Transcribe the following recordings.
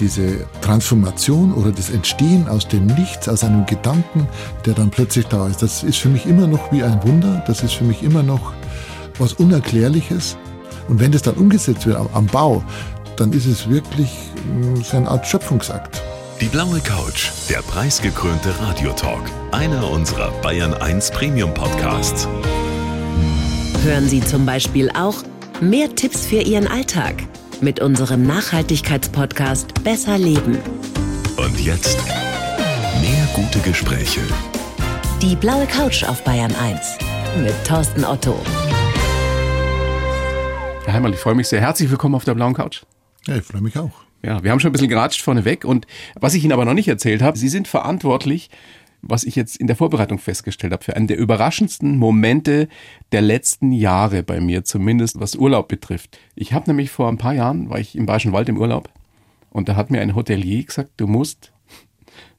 diese Transformation oder das Entstehen aus dem Nichts, aus einem Gedanken, der dann plötzlich da ist, das ist für mich immer noch wie ein Wunder, das ist für mich immer noch was Unerklärliches. Und wenn das dann umgesetzt wird am, Bau, dann ist es wirklich hm, so eine Art Schöpfungsakt. Die blaue Couch, der preisgekrönte Radiotalk, einer unserer Bayern 1 Premium Podcasts. Hören Sie zum Beispiel auch mehr Tipps für Ihren Alltag mit unserem Nachhaltigkeitspodcast Besser Leben. Und jetzt mehr gute Gespräche. Die blaue Couch auf Bayern 1 mit Thorsten Otto. Herr Heimerl, ich freue mich sehr. Herzlich willkommen auf der blauen Couch. Ja, ich freue mich auch. Ja, wir haben schon ein bisschen geratscht vorneweg und was ich Ihnen aber noch nicht erzählt habe, Sie sind verantwortlich, was ich jetzt in der Vorbereitung festgestellt habe, für einen der überraschendsten Momente der letzten Jahre bei mir, zumindest was Urlaub betrifft. Ich habe nämlich vor ein paar Jahren, war ich im Bayerischen Wald im Urlaub und da hat mir ein Hotelier gesagt, du musst,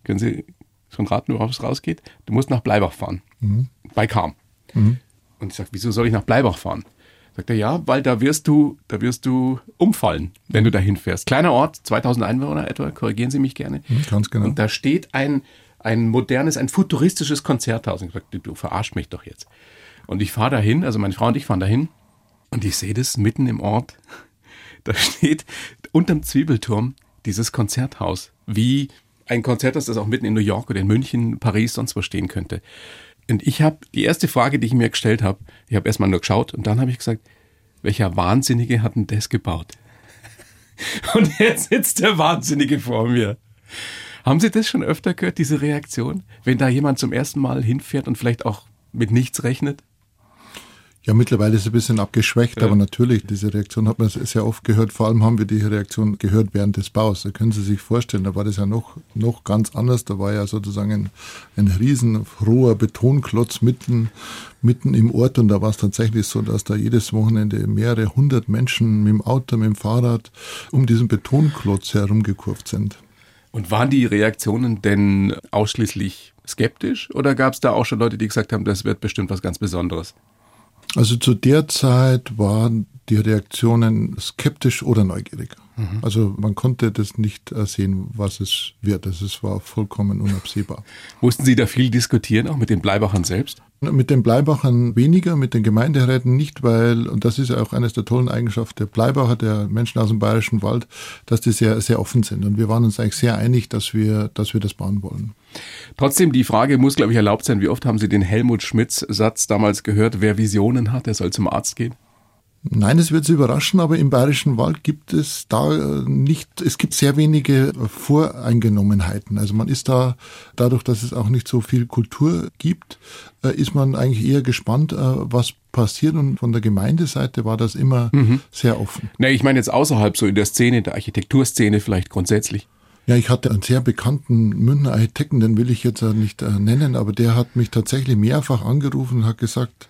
können Sie schon raten, worauf es rausgeht, du musst nach Bleibach fahren, mhm. bei Kam. Mhm. Und ich sage, wieso soll ich nach Bleibach fahren? Sagt er, ja, weil da wirst du, da wirst du umfallen, wenn du dahin fährst. Kleiner Ort, 2000 Einwohner etwa, korrigieren Sie mich gerne. Mhm, ganz genau. Und da steht ein, ein modernes, ein futuristisches Konzerthaus. Und ich sagte, du verarsch mich doch jetzt. Und ich fahre dahin, also meine Frau und ich fahren dahin und ich sehe das mitten im Ort. Da steht unterm Zwiebelturm dieses Konzerthaus, wie ein Konzerthaus, das auch mitten in New York oder in München, Paris, sonst wo stehen könnte. Und ich habe die erste Frage, die ich mir gestellt habe, ich habe erstmal nur geschaut und dann habe ich gesagt, welcher Wahnsinnige hat denn das gebaut? Und jetzt sitzt der Wahnsinnige vor mir. Haben Sie das schon öfter gehört, diese Reaktion? Wenn da jemand zum ersten Mal hinfährt und vielleicht auch mit nichts rechnet? Ja, mittlerweile ist es ein bisschen abgeschwächt, ja. aber natürlich, diese Reaktion hat man sehr oft gehört. Vor allem haben wir die Reaktion gehört während des Baus. Da können Sie sich vorstellen, da war das ja noch, noch ganz anders. Da war ja sozusagen ein, ein riesen roher Betonklotz mitten, mitten im Ort und da war es tatsächlich so, dass da jedes Wochenende mehrere hundert Menschen mit dem Auto, mit dem Fahrrad um diesen Betonklotz herumgekurvt sind. Und waren die Reaktionen denn ausschließlich skeptisch oder gab es da auch schon Leute, die gesagt haben, das wird bestimmt was ganz Besonderes? Also zu der Zeit waren die Reaktionen skeptisch oder neugierig. Mhm. Also man konnte das nicht sehen, was es wird. Es war vollkommen unabsehbar. Mussten Sie da viel diskutieren, auch mit den Bleibachern selbst? Mit den Bleibachern weniger, mit den Gemeinderäten nicht, weil, und das ist ja auch eines der tollen Eigenschaften der Bleibacher, der Menschen aus dem Bayerischen Wald, dass die sehr, sehr offen sind. Und wir waren uns eigentlich sehr einig, dass wir, dass wir das bauen wollen. Trotzdem, die Frage muss, glaube ich, erlaubt sein. Wie oft haben Sie den Helmut Schmidts Satz damals gehört, wer Visionen hat, der soll zum Arzt gehen? Nein, es wird Sie überraschen, aber im Bayerischen Wald gibt es da äh, nicht, es gibt sehr wenige Voreingenommenheiten. Also man ist da, dadurch, dass es auch nicht so viel Kultur gibt, äh, ist man eigentlich eher gespannt, äh, was passiert. Und von der Gemeindeseite war das immer mhm. sehr offen. Na, ich meine jetzt außerhalb so in der Szene, der Architekturszene vielleicht grundsätzlich. Ja, ich hatte einen sehr bekannten Münchner Architekten, den will ich jetzt nicht nennen, aber der hat mich tatsächlich mehrfach angerufen und hat gesagt,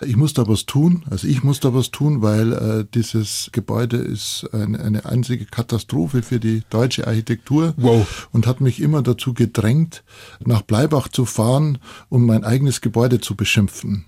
ich muss da was tun, also ich muss da was tun, weil äh, dieses Gebäude ist eine, eine einzige Katastrophe für die deutsche Architektur wow. und hat mich immer dazu gedrängt, nach Bleibach zu fahren, um mein eigenes Gebäude zu beschimpfen.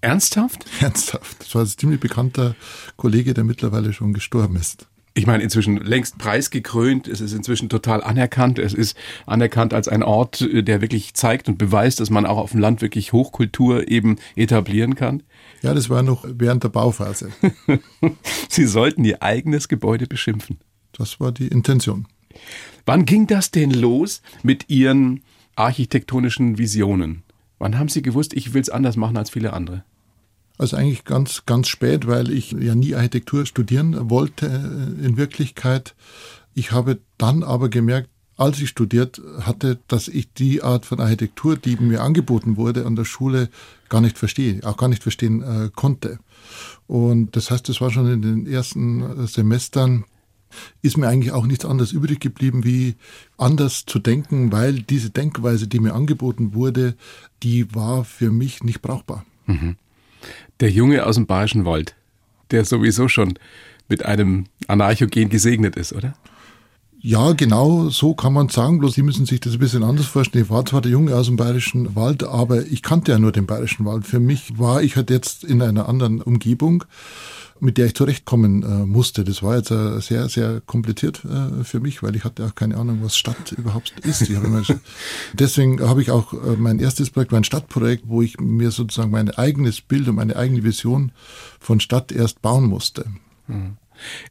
Ernsthaft? Ernsthaft. Das war ein ziemlich bekannter Kollege, der mittlerweile schon gestorben ist ich meine, inzwischen längst preisgekrönt, es ist inzwischen total anerkannt, es ist anerkannt als ein Ort, äh, der wirklich zeigt und beweist, dass man auch auf dem Land wirklich Hochkultur eben etablieren kann. Ja, das war noch während der Bauphase. Sie sollten Ihr eigenes Gebäude beschimpfen. Das war die Intention. Wann ging das denn los mit Ihren architektonischen Visionen? Wann haben Sie gewusst, ich will es anders machen als viele andere? Also eigentlich ganz, ganz spät, weil ich ja nie Architektur studieren wollte äh, in Wirklichkeit. Ich habe dann aber gemerkt, als ich studiert hatte, dass ich die Art von Architektur, die mir angeboten wurde an der Schule, gar nicht verstehe, auch gar nicht verstehen äh, konnte. Und das heißt, es war schon in den ersten äh, Semestern, ist mir eigentlich auch nichts anderes übrig geblieben, wie anders zu denken, weil diese Denkweise, die mir angeboten wurde, die war für mich nicht brauchbar. Mhm. Der Junge aus dem Bayerischen Wald, der sowieso schon mit einem Anarchogen gesegnet ist, oder? Ja, genau so kann man sagen, bloß Sie müssen sich das ein bisschen anders vorstellen. Ich war zwar der Junge aus dem Bayerischen Wald, aber ich kannte ja nur den Bayerischen Wald. Für mich war ich halt jetzt in einer anderen Umgebung, mit der ich zurechtkommen äh, musste. Das war jetzt äh, sehr, sehr kompliziert äh, für mich, weil ich hatte auch keine Ahnung, was Stadt überhaupt ist. Hab immer, deswegen habe ich auch äh, mein erstes Projekt war ein Stadtprojekt, wo ich mir sozusagen mein eigenes Bild und meine eigene Vision von Stadt erst bauen musste. Mhm.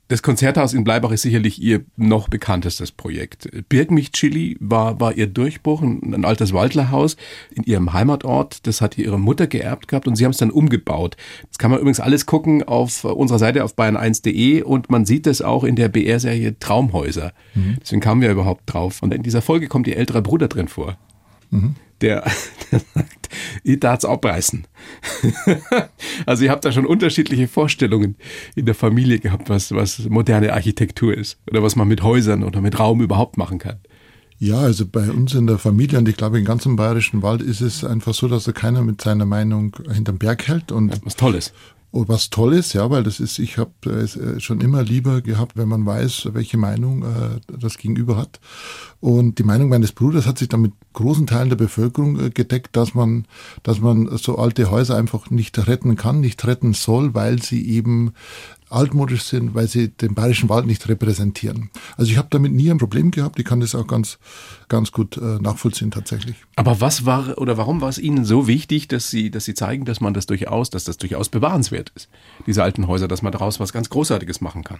Das Konzerthaus in Bleibach ist sicherlich Ihr noch bekanntestes Projekt. Birgmich Chili war, war Ihr Durchbruch, ein, altes Waldlerhaus in Ihrem Heimatort. Das hat Ihre Mutter geerbt gehabt und Sie haben es dann umgebaut. Das kann man übrigens alles gucken auf unserer Seite auf bayern1.de und man sieht das auch in der BR-Serie Traumhäuser. Mhm. Deswegen kamen wir überhaupt drauf. Und in dieser Folge kommt Ihr älterer Bruder drin vor. Mhm. Der, der sagt, ich darf's abreißen. also ihr habt da schon unterschiedliche Vorstellungen in der Familie gehabt, was, was moderne Architektur ist oder was man mit Häusern oder mit Raum überhaupt machen kann. Ja, also bei uns in der Familie und ich glaube im ganzen bayerischen Wald ist es einfach so, dass da keiner mit seiner Meinung hinterm Berg hält und was Tolles was Tolles, ja, weil das ist, ich habe es äh, schon immer lieber gehabt, wenn man weiß, welche Meinung äh, das Gegenüber hat. Und die Meinung meines Bruders hat sich dann mit großen Teilen der Bevölkerung äh, gedeckt, dass man, dass man so alte Häuser einfach nicht retten kann, nicht retten soll, weil sie eben altmodisch sind, weil sie den bayerischen Wald nicht repräsentieren. Also ich habe damit nie ein Problem gehabt. Ich kann das auch ganz, ganz gut äh, nachvollziehen tatsächlich. Aber was war oder warum war es Ihnen so wichtig, dass Sie, dass Sie zeigen, dass man das durchaus, dass das durchaus bewahrenswert ist, diese alten Häuser, dass man daraus was ganz Großartiges machen kann?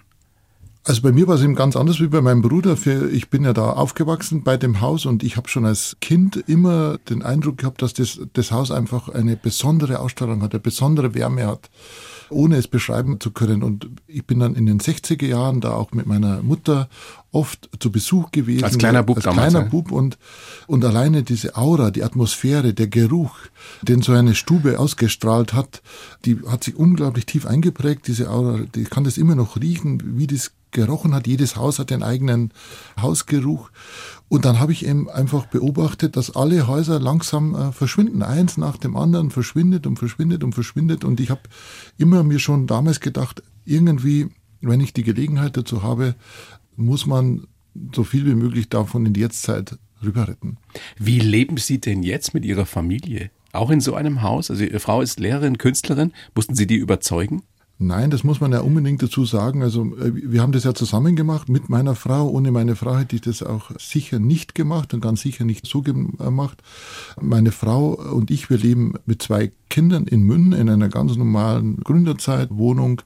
Also bei mir war es eben ganz anders wie bei meinem Bruder. Ich bin ja da aufgewachsen bei dem Haus und ich habe schon als Kind immer den Eindruck gehabt, dass das, das Haus einfach eine besondere Ausstrahlung hat, eine besondere Wärme hat ohne es beschreiben zu können. Und ich bin dann in den 60er Jahren da auch mit meiner Mutter oft zu Besuch gewesen. Als kleiner Bub als damals. kleiner. Bub und, und alleine diese Aura, die Atmosphäre, der Geruch, den so eine Stube ausgestrahlt hat, die hat sich unglaublich tief eingeprägt, diese Aura. Ich kann das immer noch riechen, wie das gerochen hat. Jedes Haus hat den eigenen Hausgeruch. Und dann habe ich eben einfach beobachtet, dass alle Häuser langsam äh, verschwinden. Eins nach dem anderen verschwindet und verschwindet und verschwindet. Und ich habe immer mir schon damals gedacht, irgendwie, wenn ich die Gelegenheit dazu habe, muss man so viel wie möglich davon in die Jetztzeit rüber retten. Wie leben Sie denn jetzt mit Ihrer Familie? Auch in so einem Haus? Also Ihre Frau ist Lehrerin, Künstlerin. Mussten Sie die überzeugen? Nein, das muss man ja unbedingt dazu sagen. Also äh, wir haben das ja zusammen gemacht mit meiner Frau. Ohne meine Frau hätte ich das auch sicher nicht gemacht und ganz sicher nicht so gemacht. Meine Frau und ich, wir leben mit zwei Kindern in München in einer ganz normalen Gründerzeit, Wohnung.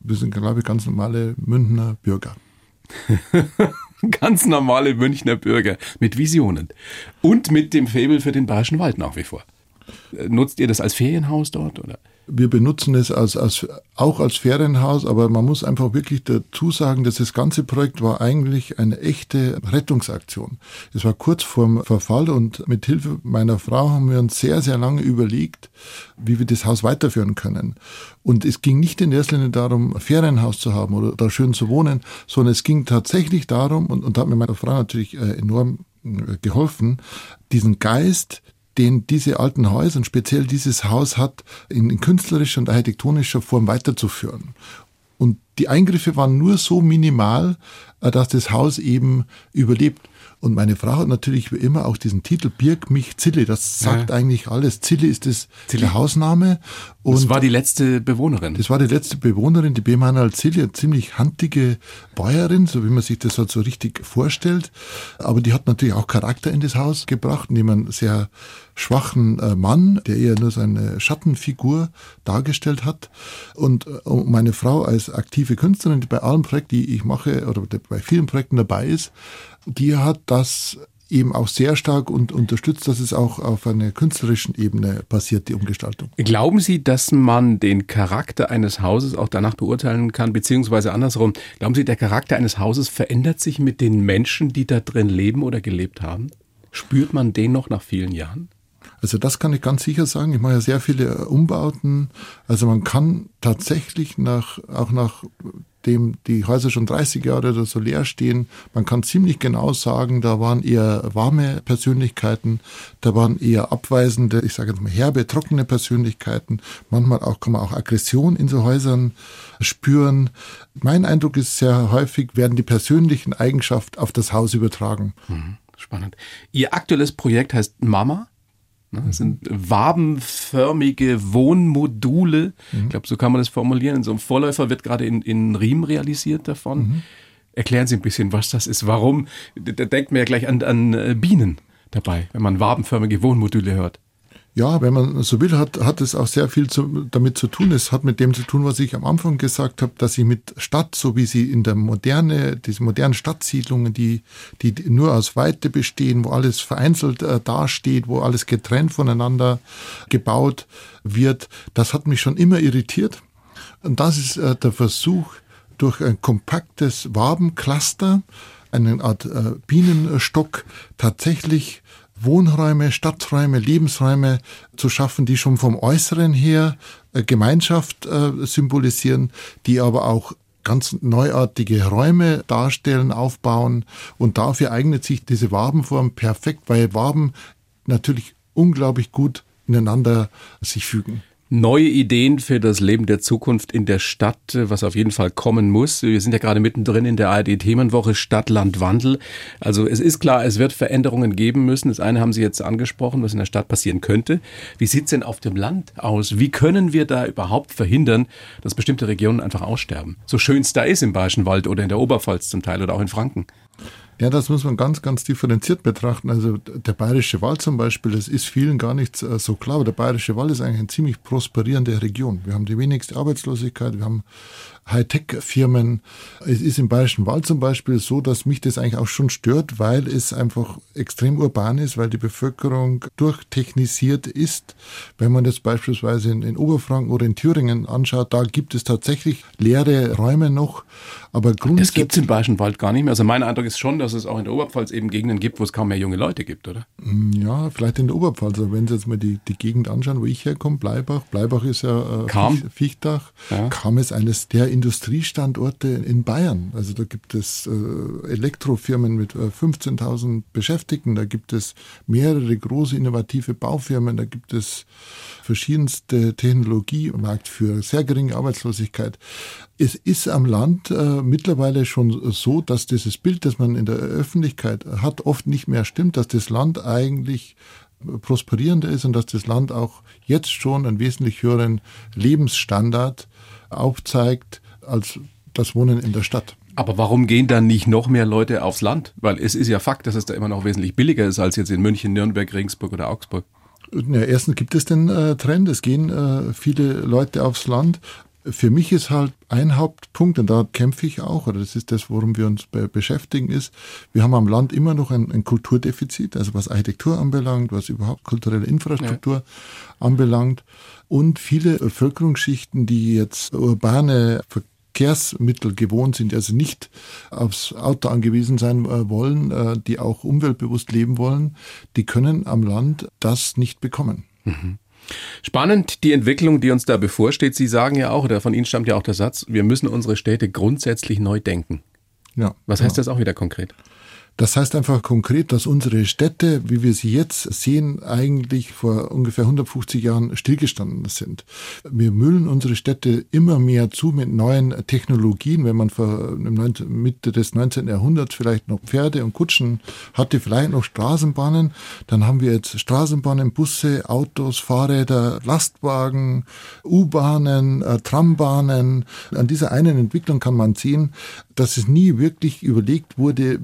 Wir sind, glaube ich, ganz normale Münchner Bürger. ganz normale Münchner Bürger mit Visionen und mit dem Faible für den Bayerischen Wald nach wie vor. Äh, nutzt ihr das als Ferienhaus dort oder? Wir benutzen es als, als, auch als Ferienhaus, aber man muss einfach wirklich dazu sagen, dass das ganze Projekt war eigentlich eine echte Rettungsaktion. Es war kurz vorm Verfall und mit Hilfe meiner Frau haben wir uns sehr, sehr lange überlegt, wie wir das Haus weiterführen können. Und es ging nicht in erster Linie darum, ein Ferienhaus zu haben oder da schön zu wohnen, sondern es ging tatsächlich darum, und, und da hat mir meine Frau natürlich äh, enorm äh, geholfen, diesen Geist den diese alten Häuser und speziell dieses Haus hat, in, in künstlerischer und architektonischer Form weiterzuführen. Und die Eingriffe waren nur so minimal, äh, dass das Haus eben überlebt. Und meine Frau hat natürlich wie immer auch diesen Titel Birg mich Zille. Das sagt ja. eigentlich alles. Zille ist das Zille. der Hausname. Und das war die letzte Bewohnerin. Das war die letzte Bewohnerin, die Bemanal Zille, eine ziemlich handige Bäuerin, so wie man sich das halt so richtig vorstellt. Aber die hat natürlich auch Charakter in das Haus gebracht, indem man sehr schwachen äh, Mann, der eher nur seine Schattenfigur dargestellt hat. Und äh, meine Frau als aktive Künstlerin, die bei allen Projekten, die ich mache, oder bei vielen Projekten dabei ist, die hat das eben auch sehr stark und unterstützt, dass es auch auf einer künstlerischen Ebene passiert, die Umgestaltung. Glauben Sie, dass man den Charakter eines Hauses auch danach beurteilen kann, beziehungsweise andersrum, glauben Sie, der Charakter eines Hauses verändert sich mit den Menschen, die da drin leben oder gelebt haben? Spürt man den noch nach vielen Jahren? Also das kann ich ganz sicher sagen. Ich mache ja sehr viele Umbauten. Also man kann tatsächlich nach, auch nach nachdem die Häuser schon 30 Jahre oder so leer stehen, man kann ziemlich genau sagen, da waren eher warme Persönlichkeiten, da waren eher abweisende, ich sage jetzt mal herbe, trockene Persönlichkeiten. Manchmal auch kann man auch Aggression in so Häusern spüren. Mein Eindruck ist sehr häufig werden die persönlichen Eigenschaften auf das Haus übertragen. Mhm. Spannend. Ihr aktuelles Projekt heißt Mama. Ne, das sind wabenförmige Wohnmodule. Mhm. Ich glaube, so kann man das formulieren. So ein Vorläufer wird gerade in, in Riem realisiert davon. Mhm. Erklären Sie ein bisschen, was das ist. Warum? Da denkt man ja gleich an, an äh, Bienen dabei, wenn man wabenförmige Wohnmodule hört. Ja, wenn man so will, hat, hat es auch sehr viel zu, damit zu tun. Es hat mit dem zu tun, was ich am Anfang gesagt habe, dass ich mit Stadt, so wie sie in der moderne, diese modernen Stadtsiedlungen, die, die nur aus Weite bestehen, wo alles vereinzelt äh, dasteht, wo alles getrennt voneinander gebaut wird, das hat mich schon immer irritiert. Und das ist äh, der Versuch, durch ein kompaktes Wabencluster, eine Art äh, Bienenstock, tatsächlich Wohnräume, Stadträume, Lebensräume zu schaffen, die schon vom Äußeren her äh, Gemeinschaft äh, symbolisieren, die aber auch ganz neuartige Räume darstellen, aufbauen. Und dafür eignet sich diese Wabenform perfekt, weil Waben natürlich unglaublich gut ineinander sich fügen neue Ideen für das Leben der Zukunft in der Stadt, was auf jeden Fall kommen muss. Wir sind ja gerade mittendrin in der ARD-Themenwoche Stadt, Land, Wandel. Also es ist klar, es wird Veränderungen geben müssen. Das eine haben Sie jetzt angesprochen, was in der Stadt passieren könnte. Wie sieht's denn auf dem Land aus? Wie können wir da überhaupt verhindern, dass bestimmte Regionen einfach aussterben? So schön es da ist im Bayerischen Wald oder in der Oberpfalz zum Teil oder auch in Franken. Ja, das muss man ganz, ganz differenziert betrachten. Also der Bayerische Wald zum Beispiel, das ist vielen gar nicht äh, so klar, aber der Bayerische Wald ist eigentlich eine ziemlich prosperierende Region. Wir haben die wenigste Arbeitslosigkeit, wir haben Hightech-Firmen. Es ist im Bayerischen Wald zum Beispiel so, dass mich das eigentlich auch schon stört, weil es einfach extrem urban ist, weil die Bevölkerung durchtechnisiert ist. Wenn man das beispielsweise in, in Oberfranken oder in Thüringen anschaut, da gibt es tatsächlich leere Räume noch. Aber grundsätzlich. Das gibt es im Bayerischen Wald gar nicht mehr. Also mein Eindruck ist schon, dass es auch in der Oberpfalz eben Gegenden gibt, wo es kaum mehr junge Leute gibt, oder? Mm, ja, vielleicht in der Oberpfalz. Aber wenn Sie jetzt mal die, die Gegend anschauen, wo ich herkomme, Bleibach. Bleibach ist ja äh, Fichtach. Ja. Kam es eines der Industriestandorte in Bayern. Also da gibt es äh, Elektrofirmen mit äh, 15.000 Beschäftigten, da gibt es mehrere große innovative Baufirmen, da gibt es verschiedenste Technologie im Markt für sehr geringe Arbeitslosigkeit. Es ist am Land äh, mittlerweile schon so, dass dieses Bild, das man in der Öffentlichkeit hat, oft nicht mehr stimmt, dass das Land eigentlich prosperierender ist und dass das Land auch jetzt schon einen wesentlich höheren Lebensstandard aufzeigt, als das Wohnen in der Stadt. Aber warum gehen dann nicht noch mehr Leute aufs Land? Weil es ist ja Fakt, dass es da immer noch wesentlich billiger ist als jetzt in München, Nürnberg, Regensburg oder Augsburg. Ja, erstens gibt es den äh, Trend, es gehen äh, viele Leute aufs Land. Für mich ist halt ein Hauptpunkt, und da kämpfe ich auch, oder das ist das, worum wir uns be beschäftigen, ist, wir haben am Land immer noch ein, ein, Kulturdefizit, also was Architektur anbelangt, was überhaupt kulturelle Infrastruktur ja. anbelangt. Und viele Bevölkerungsschichten, die jetzt urbane Verkehrsmittel gewohnt sind, also nicht aufs Auto angewiesen sein äh, wollen, äh, die auch umweltbewusst leben wollen, die können am Land das nicht bekommen. Mhm. Spannend die Entwicklung, die uns da bevorsteht. Sie sagen ja auch, oder von Ihnen stammt ja auch der Satz, wir müssen unsere Städte grundsätzlich neu denken. Ja. Was heißt ja. das auch wieder konkret? Das heißt einfach konkret, dass unsere Städte, wie wir sie jetzt sehen, eigentlich vor ungefähr 150 Jahren stillgestanden sind. Wir müllen unsere Städte immer mehr zu mit neuen Technologien. Wenn man vor Mitte des 19. Jahrhunderts vielleicht noch Pferde und Kutschen hatte, vielleicht noch Straßenbahnen, dann haben wir jetzt Straßenbahnen, Busse, Autos, Fahrräder, Lastwagen, U-Bahnen, äh, Trambahnen. An dieser einen Entwicklung kann man sehen, dass es nie wirklich überlegt wurde,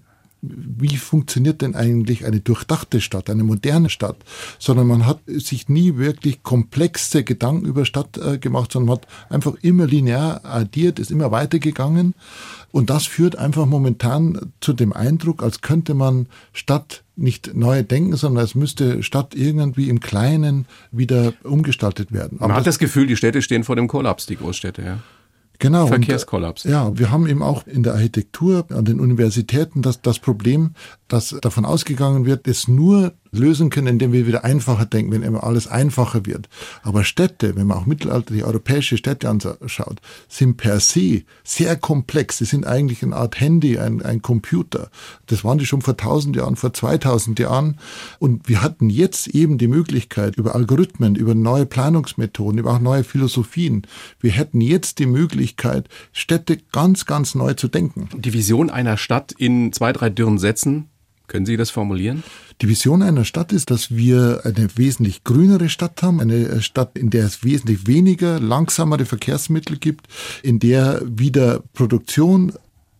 wie funktioniert denn eigentlich eine durchdachte Stadt, eine moderne Stadt, sondern man hat sich nie wirklich komplexe Gedanken über Stadt äh, gemacht, sondern man hat einfach immer linear addiert, ist immer weitergegangen und das führt einfach momentan zu dem Eindruck, als könnte man Stadt nicht neu denken, sondern es müsste Stadt irgendwie im Kleinen wieder umgestaltet werden. Aber man hat das Gefühl, die Städte stehen vor dem Kollaps, die Großstädte, ja. Genau. Verkehrskollaps. Und, ja, wir haben eben auch in der Architektur an den Universitäten das, das Problem, dass davon ausgegangen wird, es nur lösen können, indem wir wieder einfacher denken, wenn immer alles einfacher wird. Aber Städte, wenn man auch mittelalterliche europäische Städte anschaut, sind per se sehr komplex. Sie sind eigentlich eine Art Handy, ein, ein Computer. Das waren die schon vor 1000 Jahren, vor 2000 Jahren. Und wir hatten jetzt eben die Möglichkeit, über Algorithmen, über neue Planungsmethoden, über auch neue Philosophien, wir hätten jetzt die Möglichkeit, Städte ganz, ganz neu zu denken. Die Vision einer Stadt in zwei, drei dürren Sätzen, können Sie das formulieren? Die Vision einer Stadt ist, dass wir eine wesentlich grünere Stadt haben, eine Stadt, in der es wesentlich weniger langsamere Verkehrsmittel gibt, in der wieder Produktion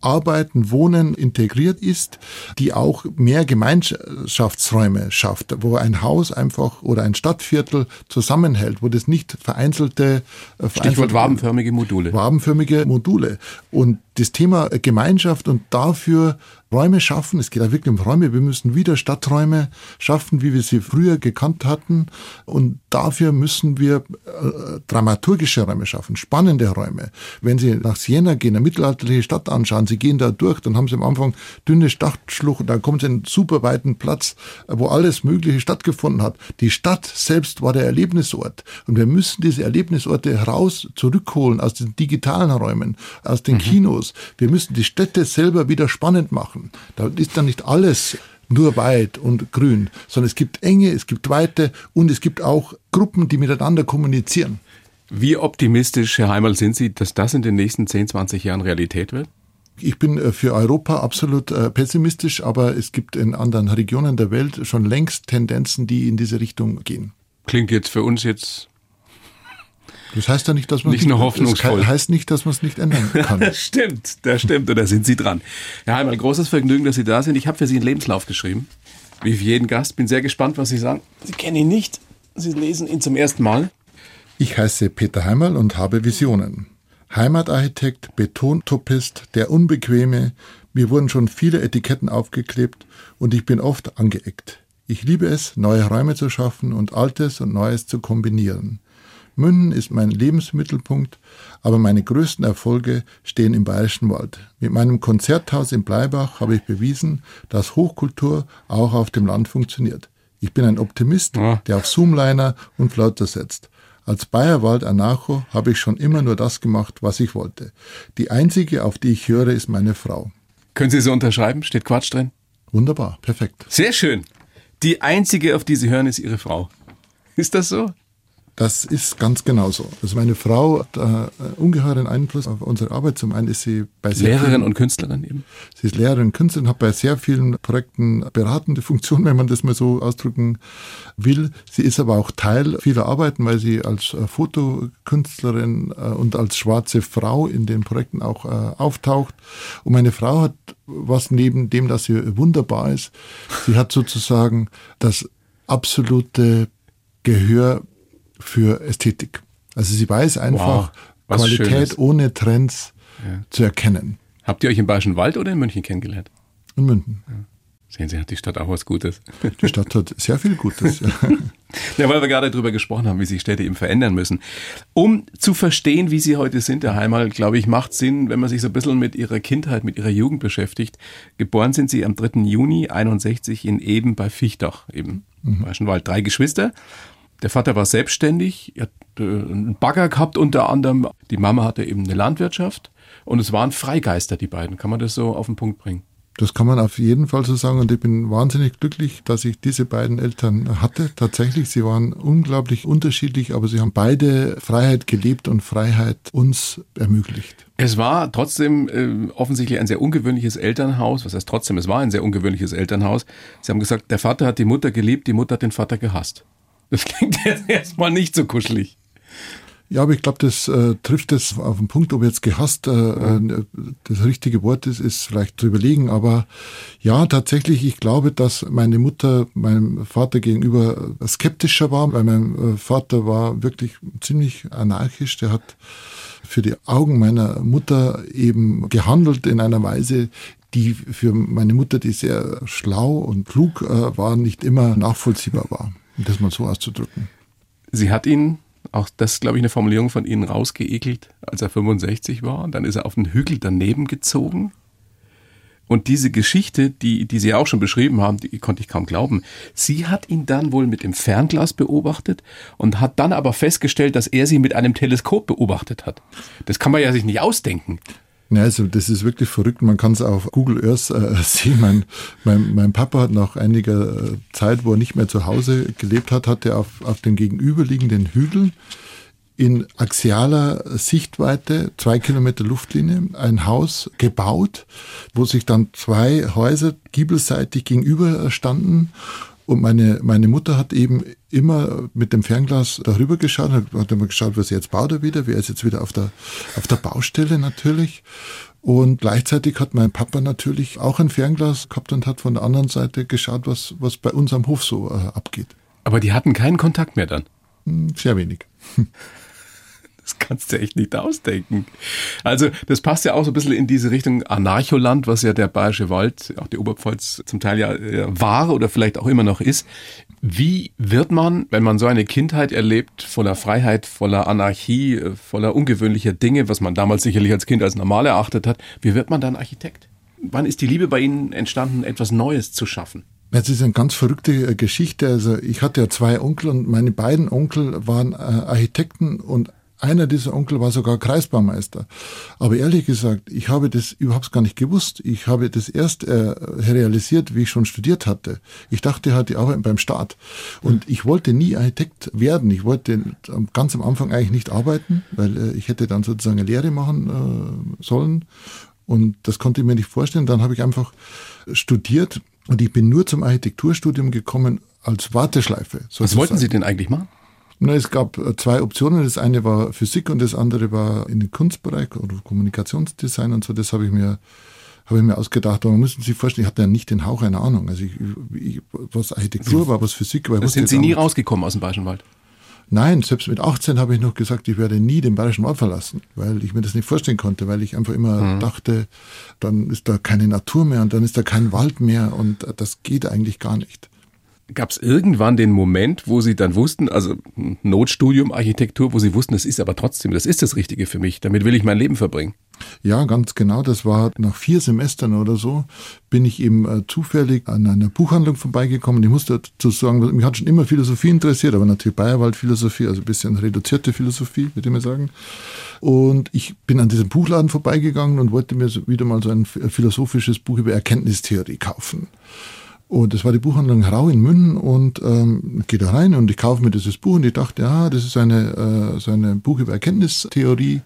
Arbeiten, Wohnen integriert ist, die auch mehr Gemeinschaftsräume schafft, wo ein Haus einfach oder ein Stadtviertel zusammenhält, wo das nicht vereinzelte, äh, vereinzelte Stichwort wabenförmige Module. Wabenförmige Module. Und das Thema Gemeinschaft und dafür Räume schaffen. Es geht auch wirklich um Räume. Wir müssen wieder Stadträume schaffen, wie wir sie früher gekannt hatten. Und dafür müssen wir äh, dramaturgische Räume schaffen, spannende Räume. Wenn Sie nach Siena gehen, eine mittelalterliche Stadt anschauen, Sie gehen da durch, dann haben Sie am Anfang dünne Stadtschluchten, dann kommen Sie in einen super weiten Platz, wo alles Mögliche stattgefunden hat. Die Stadt selbst war der Erlebnisort. Und wir müssen diese Erlebnisorte heraus zurückholen aus den digitalen Räumen, aus den mhm. Kinos. Wir müssen die Städte selber wieder spannend machen. Da ist dann nicht alles nur weit und grün, sondern es gibt Enge, es gibt Weite und es gibt auch Gruppen, die miteinander kommunizieren. Wie optimistisch, Herr Heimal, sind Sie, dass das in den nächsten 10, 20 Jahren Realität wird? Ich bin äh, für Europa absolut äh, pessimistisch, aber es gibt in anderen Regionen der Welt schon längst Tendenzen, die in diese Richtung gehen. Klingt jetzt für uns jetzt das heißt ja nicht, dass man nicht nur hoffnungsvoll. Das heißt nicht, dass man es nicht ändern kann. das stimmt, das stimmt. Und da sind Sie dran. Herr Heimann, großes Vergnügen, dass Sie da sind. Ich habe für Sie einen Lebenslauf geschrieben. Wie für jeden Gast. Bin sehr gespannt, was Sie sagen. Sie kennen ihn nicht. Sie lesen ihn zum ersten Mal. Ich heiße Peter Heimerl und habe Visionen. Heimatarchitekt, Betontopist, der Unbequeme. Mir wurden schon viele Etiketten aufgeklebt und ich bin oft angeeckt. Ich liebe es, neue Räume zu schaffen und Altes und Neues zu kombinieren. Münden ist mein Lebensmittelpunkt, aber meine größten Erfolge stehen im Bayerischen Wald. Mit meinem Konzerthaus in Bleibach habe ich bewiesen, dass Hochkultur auch auf dem Land funktioniert. Ich bin ein Optimist, der auf Zoomliner und Flauter setzt. Als Bayerwald Anarcho habe ich schon immer nur das gemacht, was ich wollte. Die einzige, auf die ich höre, ist meine Frau. Können Sie so unterschreiben? Steht Quatsch drin? Wunderbar, perfekt. Sehr schön. Die einzige, auf die Sie hören, ist Ihre Frau. Ist das so? Das ist ganz genau so. Also meine Frau hat äh, ungeheuren Einfluss auf unsere Arbeit. Zum einen ist sie bei sehr Lehrerin vielen, und Künstlerin eben. Sie ist Lehrerin und Künstlerin, hat bei sehr vielen Projekten beratende Funktion, wenn man das mal so ausdrücken will. Sie ist aber auch Teil vieler Arbeiten, weil sie als äh, Fotokünstlerin äh, und als schwarze Frau in den Projekten auch äh, auftaucht. Und meine Frau hat was neben dem, dass sie wunderbar ist, sie hat sozusagen das absolute Gehör für Ästhetik. Also sie weiß einfach wow, Qualität Schönes. ohne Trends ja. zu erkennen. Habt ihr euch im Bayerischen Wald oder in München kennengelernt? In München. Ja. Sehen Sie, hat die Stadt auch was Gutes. Die Stadt hat sehr viel Gutes. Ja. weil wir gerade darüber gesprochen haben, wie sich Städte eben verändern müssen. Um zu verstehen, wie sie heute sind, der Heimal, glaube ich, macht Sinn, wenn man sich so ein bisschen mit ihrer Kindheit, mit ihrer Jugend beschäftigt. Geboren sind sie am 3. Juni 61 in Eben bei Fichtach, eben mhm. Bayerischen Wald. Drei Geschwister. Der Vater war selbstständig, er hat äh, einen Bagger gehabt unter anderem. Die Mama hatte eben eine Landwirtschaft und es waren Freigeister, die beiden. Kann man das so auf den Punkt bringen? Das kann man auf jeden Fall so sagen und ich bin wahnsinnig glücklich, dass ich diese beiden Eltern hatte. Tatsächlich, sie waren unglaublich unterschiedlich, aber sie haben beide Freiheit gelebt und Freiheit uns ermöglicht. Es war trotzdem äh, offensichtlich ein sehr ungewöhnliches Elternhaus. Was heißt trotzdem? Es war ein sehr ungewöhnliches Elternhaus. Sie haben gesagt, der Vater hat die Mutter geliebt, die Mutter hat den Vater gehasst. Das klingt jetzt erstmal nicht so kuschelig. Ja, aber ich glaube, das äh, trifft es auf den Punkt, ob jetzt gehasst äh, äh, das richtige Wort ist, ist vielleicht zu überlegen. Aber ja, tatsächlich, ich glaube, dass meine Mutter meinem Vater gegenüber skeptischer war, weil mein äh, Vater war wirklich ziemlich anarchisch. Der hat für die Augen meiner Mutter eben gehandelt in einer Weise, die für meine Mutter, die sehr schlau und klug äh, war, nicht immer nachvollziehbar war das mal so auszudrücken. Sie hat ihn, auch das glaube ich eine Formulierung von Ihnen rausgeekelt, als er 65 war. Dann ist er auf den Hügel daneben gezogen. Und diese Geschichte, die, die Sie auch schon beschrieben haben, die konnte ich kaum glauben. Sie hat ihn dann wohl mit dem Fernglas beobachtet und hat dann aber festgestellt, dass er sie mit einem Teleskop beobachtet hat. Das kann man ja sich nicht ausdenken. Ja, also das ist wirklich verrückt. Man kann es auf Google Earth äh, sehen. Mein, mein, mein Papa hat nach einiger äh, Zeit, wo er nicht mehr zu Hause gelebt hat, hat er auf, auf den gegenüberliegenden Hügeln in axialer Sichtweite, zwei Kilometer Luftlinie, ein Haus gebaut, wo sich dann zwei Häuser giebelseitig gegenüber standen. Und meine, meine Mutter hat eben immer mit dem Fernglas darüber geschaut, hat immer geschaut, was jetzt baut er wieder, wer ist jetzt wieder auf der, auf der Baustelle natürlich. Und gleichzeitig hat mein Papa natürlich auch ein Fernglas gehabt und hat von der anderen Seite geschaut, was, was bei uns am Hof so äh, abgeht. Aber die hatten keinen Kontakt mehr dann? Hm, sehr wenig. Das kannst du echt nicht ausdenken. Also, das passt ja auch so ein bisschen in diese Richtung Anarcholand, was ja der Bayerische Wald, auch die Oberpfalz zum Teil ja war oder vielleicht auch immer noch ist. Wie wird man, wenn man so eine Kindheit erlebt, voller Freiheit, voller Anarchie, voller ungewöhnlicher Dinge, was man damals sicherlich als Kind als normal erachtet hat, wie wird man dann Architekt? Wann ist die Liebe bei Ihnen entstanden, etwas Neues zu schaffen? Es ist eine ganz verrückte äh, Geschichte. Also ich hatte ja zwei Onkel und meine beiden Onkel waren äh, Architekten und einer dieser Onkel war sogar Kreisbaumeister. Aber ehrlich gesagt, ich habe das überhaupt gar nicht gewusst. Ich habe das erst äh, realisiert, wie ich schon studiert hatte. Ich dachte, er hatte Arbeit beim Staat. Und ich wollte nie Architekt werden. Ich wollte ganz am Anfang eigentlich nicht arbeiten, weil äh, ich hätte dann sozusagen eine Lehre machen äh, sollen. Und das konnte ich mir nicht vorstellen. Dann habe ich einfach studiert und ich bin nur zum Architekturstudium gekommen als Warteschleife. Sozusagen. Was wollten Sie denn eigentlich machen? Na, es gab äh, zwei Optionen. Das eine war Physik und das andere war in den Kunstbereich oder Kommunikationsdesign und so. Das habe ich mir habe ich mir ausgedacht. Aber man müssen sich vorstellen, ich hatte ja nicht den Hauch einer Ahnung. Also ich, ich, was Architektur war, was Physik war. Sind Sie nie rausgekommen aus dem Bayerischen Wald? Nein, selbst mit 18 habe ich noch gesagt, ich werde nie den Bayerischen Wald verlassen, weil ich mir das nicht vorstellen konnte, weil ich einfach immer mhm. dachte, dann ist da keine Natur mehr und dann ist da kein Wald mehr und das geht eigentlich gar nicht. Gab es irgendwann den Moment, wo Sie dann wussten, also Notstudium Architektur, wo Sie wussten, das ist aber trotzdem, das ist das Richtige für mich, damit will ich mein Leben verbringen? Ja, ganz genau. Das war nach vier Semestern oder so, bin ich eben äh, zufällig an einer Buchhandlung vorbeigekommen. Ich musste dazu sagen, mich hat schon immer Philosophie interessiert, aber natürlich Bayerwald-Philosophie, also ein bisschen reduzierte Philosophie, würde ich mal sagen. Und ich bin an diesem Buchladen vorbeigegangen und wollte mir wieder mal so ein philosophisches Buch über Erkenntnistheorie kaufen. Und das war die Buchhandlung Rau in München und ähm, gehe da rein und ich kaufe mir dieses Buch und ich dachte, ja, das ist eine, äh, so eine Buch über Erkenntnistheorie.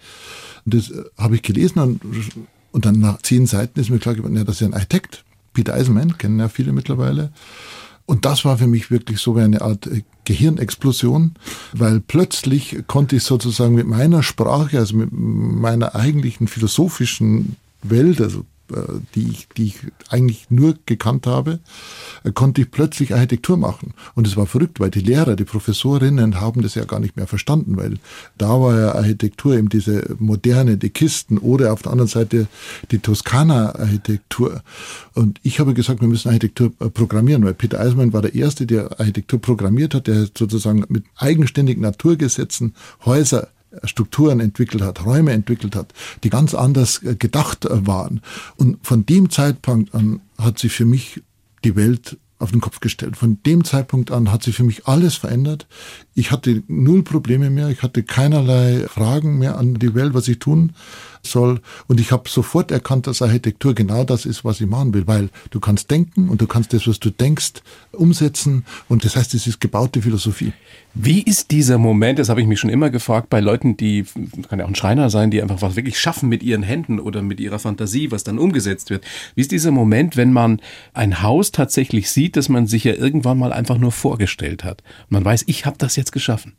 Und das äh, habe ich gelesen und, und dann nach zehn Seiten ist mir klar geworden, ja, das ist ein Architekt. Peter Eisenman, kennen ja viele mittlerweile. Und das war für mich wirklich so wie eine Art äh, Gehirnexplosion, weil plötzlich konnte ich sozusagen mit meiner Sprache, also mit meiner eigentlichen philosophischen Welt, also die ich, die ich eigentlich nur gekannt habe, äh, konnte ich plötzlich Architektur machen. Und es war verrückt, weil die Lehrer, die Professorinnen haben das ja gar nicht mehr verstanden, weil da war ja Architektur eben diese moderne, die Kisten oder auf der anderen Seite die Toskana-Architektur. Und ich habe gesagt, wir müssen Architektur äh, programmieren, weil Peter Eismann war der Erste, der Architektur programmiert hat, der sozusagen mit eigenständigen Naturgesetzen Häuser Strukturen entwickelt hat, Räume entwickelt hat, die ganz anders äh, gedacht äh, waren. Und von dem Zeitpunkt an hat sich für mich die Welt auf den Kopf gestellt. Von dem Zeitpunkt an hat sich für mich alles verändert. Ich hatte null Probleme mehr, ich hatte keinerlei Fragen mehr an die Welt, was ich tun soll. Und ich habe sofort erkannt, dass Architektur genau das ist, was ich machen will, weil du kannst denken und du kannst das, was du denkst, umsetzen. Und das heißt, es ist gebaute Philosophie. Wie ist dieser Moment, das habe ich mich schon immer gefragt, bei Leuten, die, kann ja auch ein Schreiner sein, die einfach was wirklich schaffen mit ihren Händen oder mit ihrer Fantasie, was dann umgesetzt wird. Wie ist dieser Moment, wenn man ein Haus tatsächlich sieht, das man sich ja irgendwann mal einfach nur vorgestellt hat? Man weiß, ich habe das jetzt geschaffen.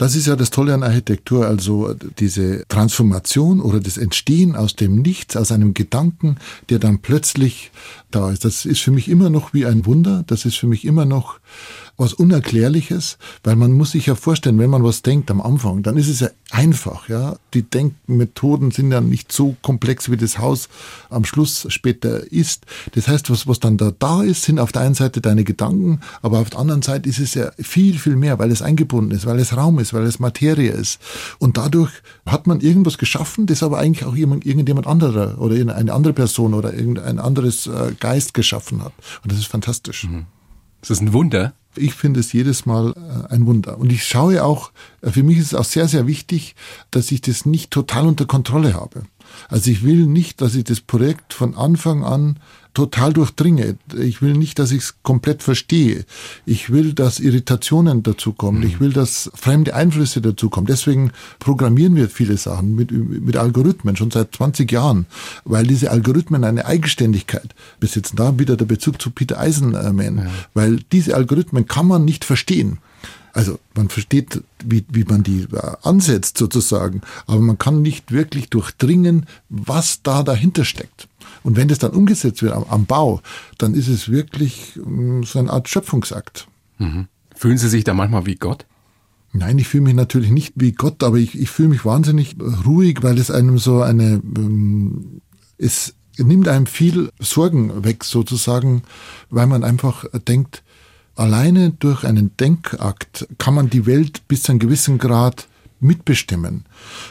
Das ist ja das Tolle an Architektur, also diese Transformation oder das Entstehen aus dem Nichts, aus einem Gedanken, der dann plötzlich da ist. Das ist für mich immer noch wie ein Wunder. Das ist für mich immer noch was Unerklärliches, weil man muss sich ja vorstellen, wenn man was denkt am Anfang, dann ist es ja einfach, ja. Die Denkmethoden sind ja nicht so komplex, wie das Haus am Schluss später ist. Das heißt, was, was dann da, da ist, sind auf der einen Seite deine Gedanken, aber auf der anderen Seite ist es ja viel, viel mehr, weil es eingebunden ist, weil es Raum ist, weil es Materie ist. Und dadurch hat man irgendwas geschaffen, das aber eigentlich auch jemand, irgendjemand anderer oder eine andere Person oder irgendein anderes äh, Geist geschaffen hat. Und das ist fantastisch. Mhm. Das ist ein Wunder. Ich finde es jedes Mal äh, ein Wunder. Und ich schaue auch, äh, für mich ist es auch sehr, sehr wichtig, dass ich das nicht total unter Kontrolle habe. Also ich will nicht, dass ich das Projekt von Anfang an total durchdringe. Ich will nicht, dass ich es komplett verstehe. Ich will, dass Irritationen dazukommen. Mhm. Ich will, dass fremde Einflüsse dazukommen. Deswegen programmieren wir viele Sachen mit, mit Algorithmen schon seit 20 Jahren, weil diese Algorithmen eine Eigenständigkeit besitzen. Da wieder der Bezug zu Peter Eisenman, ja. weil diese Algorithmen kann man nicht verstehen. Also man versteht, wie, wie man die äh, ansetzt sozusagen, aber man kann nicht wirklich durchdringen, was da dahinter steckt. Und wenn das dann umgesetzt wird am, am Bau, dann ist es wirklich mm, so eine Art Schöpfungsakt. Mhm. Fühlen Sie sich da manchmal wie Gott? Nein, ich fühle mich natürlich nicht wie Gott, aber ich, ich fühle mich wahnsinnig ruhig, weil es einem so eine, ähm, es nimmt einem viel Sorgen weg sozusagen, weil man einfach denkt, Alleine durch einen Denkakt kann man die Welt bis zu einem gewissen Grad mitbestimmen.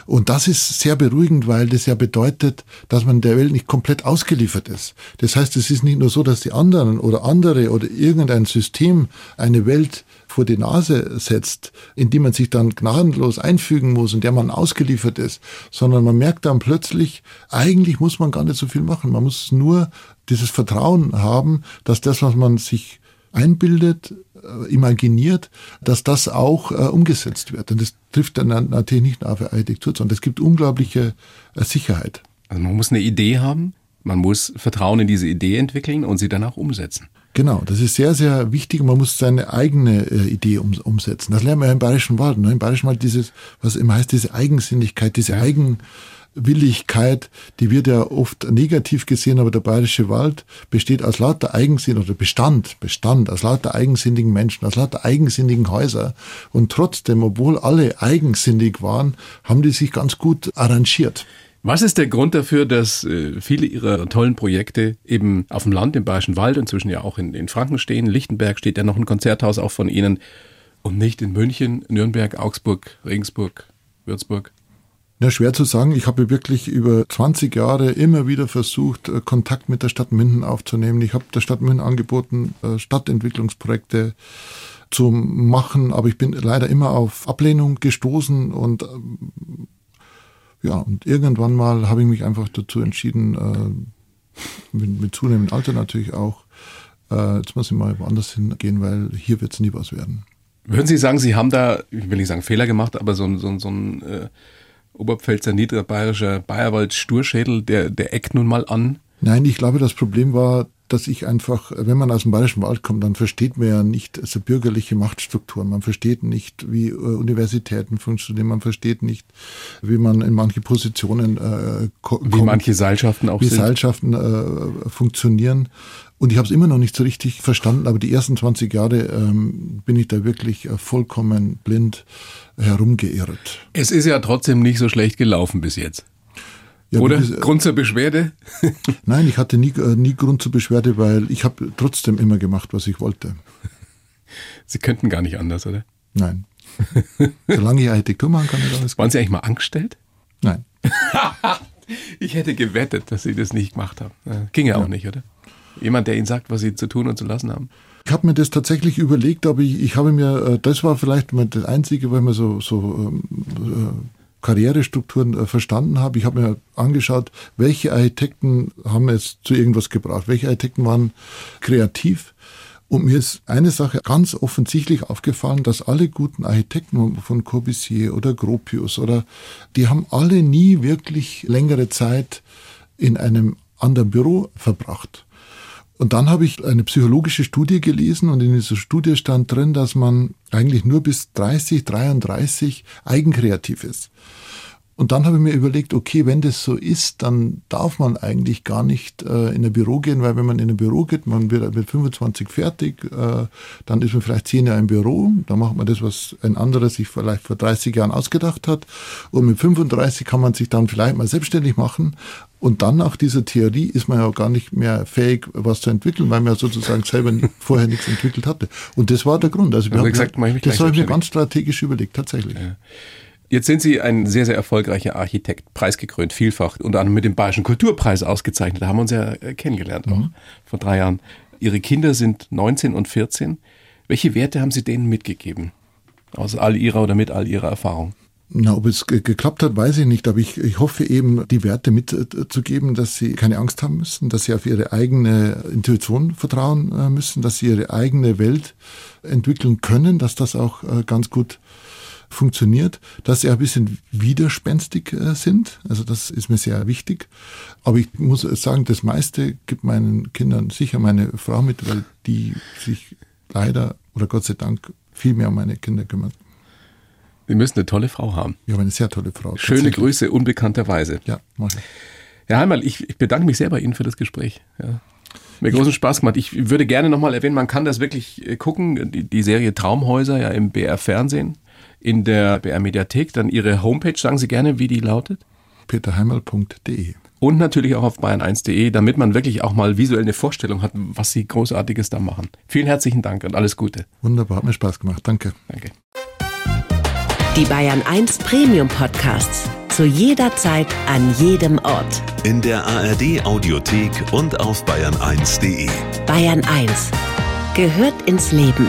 Und das ist sehr beruhigend, weil das ja bedeutet, dass man der Welt nicht komplett ausgeliefert ist. Das heißt, es ist nicht nur so, dass die anderen oder andere oder irgendein System eine Welt vor die Nase setzt, in die man sich dann gnadenlos einfügen muss und der man ausgeliefert ist, sondern man merkt dann plötzlich, eigentlich muss man gar nicht so viel machen. Man muss nur dieses Vertrauen haben, dass das, was man sich einbildet, imaginiert, dass das auch äh, umgesetzt wird. Und das trifft dann natürlich nicht nur auf Architektur, sondern es gibt unglaubliche äh, Sicherheit. Also man muss eine Idee haben, man muss Vertrauen in diese Idee entwickeln und sie dann auch umsetzen. Genau, das ist sehr, sehr wichtig. Man muss seine eigene äh, Idee um, umsetzen. Das lernen wir ja im Bayerischen Wald. Ne? Im Bayerischen Wald dieses, was immer heißt, diese Eigensinnigkeit, diese Eigen, Willigkeit, die wird ja oft negativ gesehen, aber der bayerische Wald besteht aus lauter Eigensinn oder Bestand, Bestand, aus lauter eigensinnigen Menschen, aus lauter eigensinnigen Häuser. Und trotzdem, obwohl alle eigensinnig waren, haben die sich ganz gut arrangiert. Was ist der Grund dafür, dass äh, viele Ihrer tollen Projekte eben auf dem Land, im Bayerischen Wald, inzwischen ja auch in, in Franken stehen? Lichtenberg steht ja noch ein Konzerthaus auch von Ihnen und nicht in München, Nürnberg, Augsburg, Regensburg, Würzburg? Ja, schwer zu sagen. Ich habe wirklich über 20 Jahre immer wieder versucht, äh, Kontakt mit der Stadt Minden aufzunehmen. Ich habe der Stadt Minden angeboten, äh, Stadtentwicklungsprojekte zu machen, aber ich bin leider immer auf Ablehnung gestoßen und ähm, ja, und irgendwann mal habe ich mich einfach dazu entschieden, äh, mit, mit zunehmendem Alter natürlich auch, jetzt muss ich mal woanders hingehen, weil hier wird es nie was werden. Würden Sie sagen, Sie haben da, ich will nicht sagen Fehler gemacht, aber so, so, so ein äh, Oberpfälzer niederbayerischer Bayerwald Sturschädel, der, der eckt nun mal an. Nein, ich glaube, das Problem war, dass ich einfach, wenn man aus dem Bayerischen Wald kommt, dann versteht man ja nicht also bürgerliche Machtstrukturen. Man versteht nicht, wie äh, Universitäten funktionieren. Man versteht nicht, wie man in manche Positionen äh, kommt, Wie manche Seilschaften auch wie sind. Seilschaften äh, funktionieren. Und ich habe es immer noch nicht so richtig verstanden, aber die ersten 20 Jahre ähm, bin ich da wirklich äh, vollkommen blind herumgeirrt. Es ist ja trotzdem nicht so schlecht gelaufen bis jetzt. Ja, Oder das, Grund zur Beschwerde? Nein, ich hatte nie, äh, nie Grund zur Beschwerde, weil ich habe trotzdem immer gemacht, was ich wollte. Sie könnten gar nicht anders, oder? Nein. Solange ich Architektur machen kann, ist alles gut. Waren Sie eigentlich mal angestellt? Nein. ich hätte gewettet, dass Sie das nicht gemacht haben. Ging ja auch nicht, oder? Jemand, der Ihnen sagt, was Sie zu tun und zu lassen haben. Ich habe mir das tatsächlich überlegt, aber ich, ich habe mir, äh, das war vielleicht das Einzige, weil mir so, so ähm, äh, Karrierestrukturen äh, verstanden habe. Ich habe mir angeschaut, welche Architekten haben es zu irgendwas gebracht, welche Architekten waren kreativ. Und mir ist eine Sache ganz offensichtlich aufgefallen, dass alle guten Architekten von Corbusier oder Gropius oder die haben alle nie wirklich längere Zeit in einem anderen Büro verbracht. Und dann habe ich eine psychologische Studie gelesen und in dieser Studie stand drin, dass man eigentlich nur bis 30, 33 eigenkreativ ist. Und dann habe ich mir überlegt, okay, wenn das so ist, dann darf man eigentlich gar nicht äh, in ein Büro gehen, weil wenn man in ein Büro geht, man wird mit 25 fertig, äh, dann ist man vielleicht zehn Jahre im Büro, dann macht man das, was ein anderer sich vielleicht vor 30 Jahren ausgedacht hat. Und mit 35 kann man sich dann vielleicht mal selbstständig machen. Und dann nach dieser Theorie ist man ja gar nicht mehr fähig, was zu entwickeln, weil man ja sozusagen selber vorher nichts entwickelt hatte. Und das war der Grund. Also, Also gesagt, mach ich mich das habe ich mir ganz strategisch überlegt, tatsächlich. Jetzt sind Sie ein sehr, sehr erfolgreicher Architekt, preisgekrönt, vielfach, unter anderem mit dem Bayerischen Kulturpreis ausgezeichnet. Da haben wir uns ja äh, kennengelernt auch vor drei Jahren. Ihre Kinder sind 19 und 14. Welche Werte haben Sie denen mitgegeben? Aus all Ihrer oder mit all Ihrer Erfahrung? Na, ob es ge geklappt hat, weiß ich nicht, aber ich, ich hoffe eben, die Werte mitzugeben, dass sie keine Angst haben müssen, dass sie auf ihre eigene Intuition vertrauen äh, müssen, dass sie ihre eigene Welt entwickeln können, dass das auch äh, ganz gut funktioniert, dass sie ein bisschen widerspenstig äh, sind. Also das ist mir sehr wichtig. Aber ich muss sagen, das meiste gibt meinen Kindern sicher meine Frau mit, weil die sich leider oder Gott sei Dank viel mehr um meine Kinder kümmert. Sie müssen eine tolle Frau haben. Ich habe eine sehr tolle Frau. Schöne. Grüße, unbekannterweise. Ja, mach ich. Herr Heimal, ich, ich bedanke mich sehr bei Ihnen für das Gespräch. Ja. Mir großen Spaß gemacht. Ich würde gerne nochmal erwähnen, man kann das wirklich äh, gucken, die, die Serie Traumhäuser ja im BR Fernsehen, in der BR Mediathek, dann Ihre Homepage, sagen Sie gerne, wie die lautet? peterheimerl.de. Und natürlich auch auf bayern1.de, damit man wirklich auch mal visuell eine Vorstellung hat, was Sie Großartiges da machen. Vielen herzlichen Dank und alles Gute. Wunderbar, hat mir Spaß gemacht. Danke. Danke. Die Bayern 1 Premium Podcasts. Zu jeder Zeit, an jedem Ort. In der ARD Audiothek und auf bayern1.de. Bayern 1 gehört ins Leben.